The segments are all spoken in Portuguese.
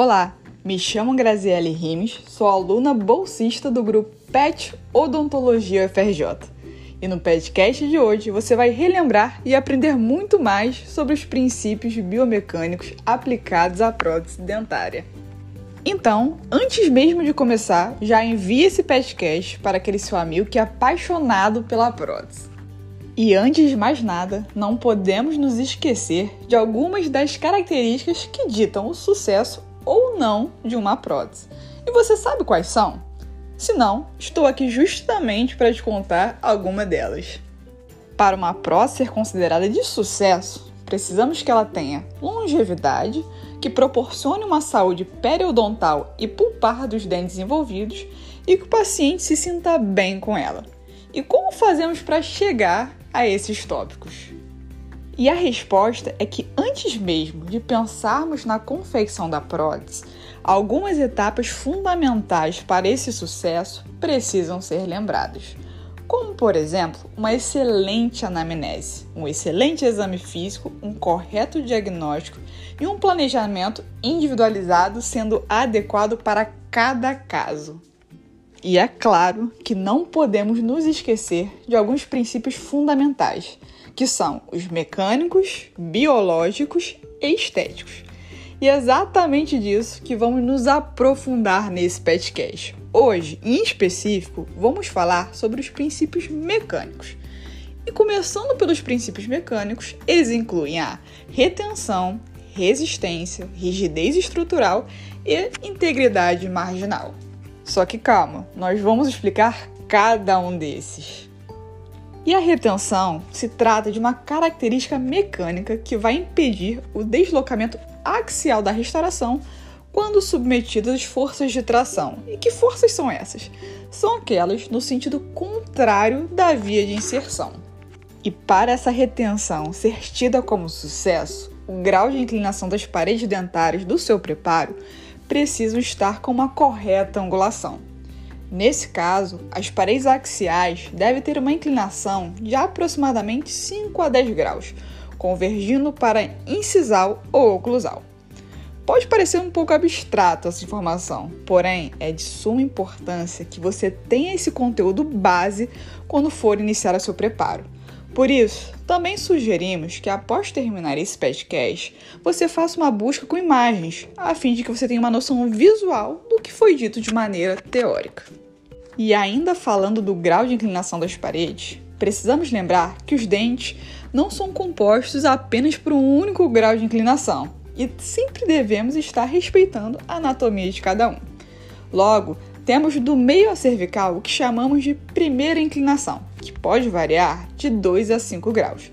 Olá, me chamo Graziele Rimes, sou aluna bolsista do grupo PET Odontologia UFRJ. E no podcast de hoje você vai relembrar e aprender muito mais sobre os princípios biomecânicos aplicados à prótese dentária. Então, antes mesmo de começar, já envie esse podcast para aquele seu amigo que é apaixonado pela prótese. E antes de mais nada, não podemos nos esquecer de algumas das características que ditam o sucesso ou não de uma prótese. E você sabe quais são? Se não, estou aqui justamente para te contar alguma delas. Para uma prótese ser considerada de sucesso, precisamos que ela tenha longevidade, que proporcione uma saúde periodontal e pulpar dos dentes envolvidos e que o paciente se sinta bem com ela. E como fazemos para chegar a esses tópicos? E a resposta é que antes mesmo de pensarmos na confecção da prótese, algumas etapas fundamentais para esse sucesso precisam ser lembradas. Como, por exemplo, uma excelente anamnese, um excelente exame físico, um correto diagnóstico e um planejamento individualizado sendo adequado para cada caso. E é claro que não podemos nos esquecer de alguns princípios fundamentais que são os mecânicos, biológicos e estéticos. E é exatamente disso que vamos nos aprofundar nesse podcast. Hoje, em específico, vamos falar sobre os princípios mecânicos. E começando pelos princípios mecânicos, eles incluem a retenção, resistência, rigidez estrutural e integridade marginal. Só que calma, nós vamos explicar cada um desses. E a retenção se trata de uma característica mecânica que vai impedir o deslocamento axial da restauração quando submetido às forças de tração. E que forças são essas? São aquelas no sentido contrário da via de inserção. E para essa retenção ser tida como sucesso, o grau de inclinação das paredes dentárias do seu preparo precisa estar com uma correta angulação. Nesse caso, as paredes axiais devem ter uma inclinação de aproximadamente 5 a 10 graus, convergindo para incisal ou oclusal. Pode parecer um pouco abstrato essa informação, porém é de suma importância que você tenha esse conteúdo base quando for iniciar o seu preparo. Por isso, também sugerimos que após terminar esse podcast, você faça uma busca com imagens, a fim de que você tenha uma noção visual do que foi dito de maneira teórica. E ainda falando do grau de inclinação das paredes, precisamos lembrar que os dentes não são compostos apenas por um único grau de inclinação e sempre devemos estar respeitando a anatomia de cada um. Logo, temos do meio à cervical o que chamamos de primeira inclinação, que pode variar de 2 a 5 graus,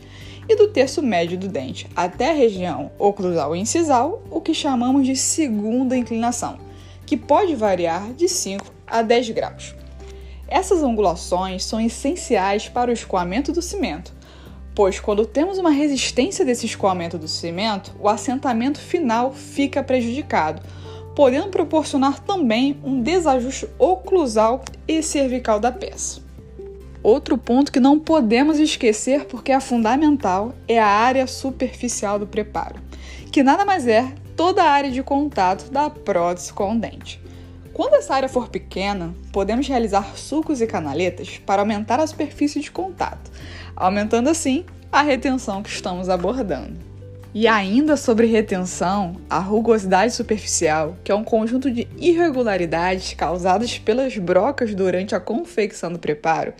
e do terço médio do dente até a região oclusal e incisal, o que chamamos de segunda inclinação, que pode variar de 5 a 10 graus. Essas angulações são essenciais para o escoamento do cimento, pois quando temos uma resistência desse escoamento do cimento, o assentamento final fica prejudicado, podendo proporcionar também um desajuste oclusal e cervical da peça. Outro ponto que não podemos esquecer, porque é fundamental, é a área superficial do preparo, que nada mais é toda a área de contato da prótese com o dente. Quando essa área for pequena, podemos realizar sucos e canaletas para aumentar a superfície de contato, aumentando assim a retenção que estamos abordando. E ainda sobre retenção, a rugosidade superficial, que é um conjunto de irregularidades causadas pelas brocas durante a confecção do preparo,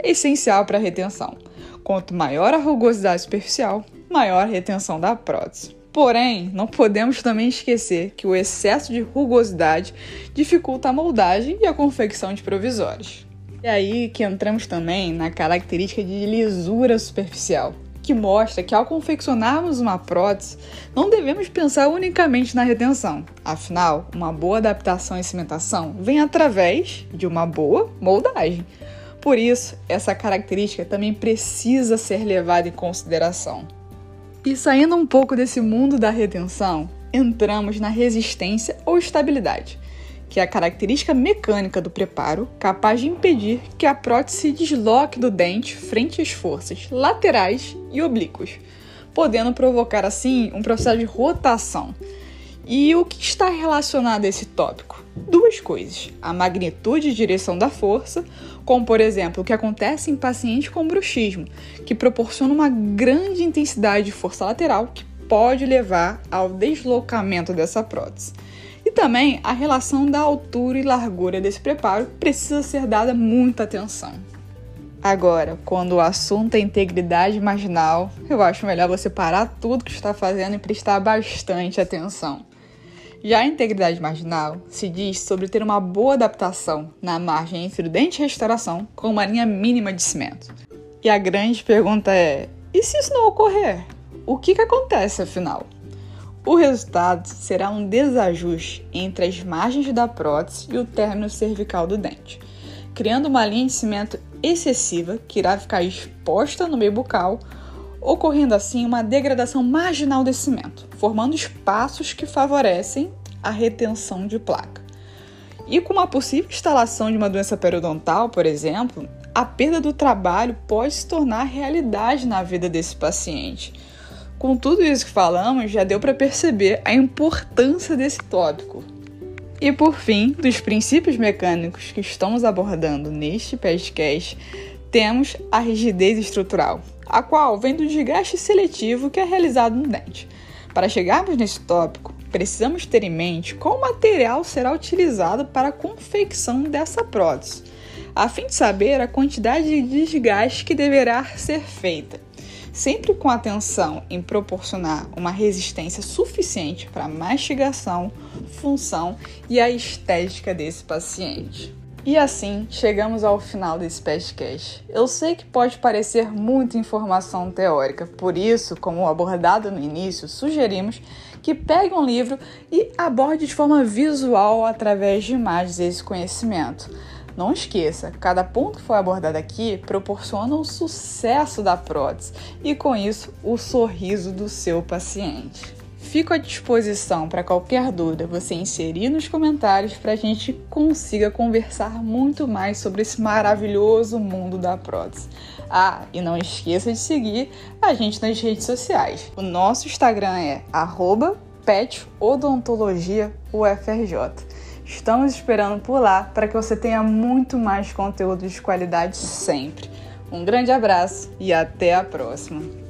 é essencial para a retenção. Quanto maior a rugosidade superficial, maior a retenção da prótese. Porém, não podemos também esquecer que o excesso de rugosidade dificulta a moldagem e a confecção de provisórios. E aí que entramos também na característica de lisura superficial, que mostra que ao confeccionarmos uma prótese, não devemos pensar unicamente na retenção. Afinal, uma boa adaptação e cimentação vem através de uma boa moldagem. Por isso, essa característica também precisa ser levada em consideração. E saindo um pouco desse mundo da retenção, entramos na resistência ou estabilidade, que é a característica mecânica do preparo capaz de impedir que a prótese se desloque do dente frente às forças laterais e oblíquas, podendo provocar assim um processo de rotação. E o que está relacionado a esse tópico? Duas coisas: a magnitude e direção da força, como por exemplo o que acontece em pacientes com bruxismo, que proporciona uma grande intensidade de força lateral que pode levar ao deslocamento dessa prótese. Também a relação da altura e largura desse preparo precisa ser dada muita atenção. Agora, quando o assunto é integridade marginal, eu acho melhor você parar tudo que está fazendo e prestar bastante atenção. Já a integridade marginal se diz sobre ter uma boa adaptação na margem entre o dente e restauração com uma linha mínima de cimento. E a grande pergunta é: e se isso não ocorrer? O que, que acontece afinal? O resultado será um desajuste entre as margens da prótese e o término cervical do dente, criando uma linha de cimento excessiva que irá ficar exposta no meio bucal, ocorrendo assim uma degradação marginal desse cimento, formando espaços que favorecem a retenção de placa. E com uma possível instalação de uma doença periodontal, por exemplo, a perda do trabalho pode se tornar realidade na vida desse paciente com tudo isso que falamos, já deu para perceber a importância desse tópico. E por fim, dos princípios mecânicos que estamos abordando neste podcast, temos a rigidez estrutural, a qual vem do desgaste seletivo que é realizado no dente. Para chegarmos nesse tópico, precisamos ter em mente qual material será utilizado para a confecção dessa prótese, a fim de saber a quantidade de desgaste que deverá ser feita sempre com atenção em proporcionar uma resistência suficiente para a mastigação, função e a estética desse paciente. E assim chegamos ao final desse podcast. Eu sei que pode parecer muita informação teórica, por isso, como abordado no início, sugerimos que pegue um livro e aborde de forma visual através de imagens esse conhecimento. Não esqueça, cada ponto que foi abordado aqui proporciona o sucesso da prótese e, com isso, o sorriso do seu paciente. Fico à disposição para qualquer dúvida você inserir nos comentários para a gente consiga conversar muito mais sobre esse maravilhoso mundo da prótese. Ah, e não esqueça de seguir a gente nas redes sociais. O nosso Instagram é petodontologiaufrj. Estamos esperando por lá para que você tenha muito mais conteúdo de qualidade sempre. Um grande abraço e até a próxima!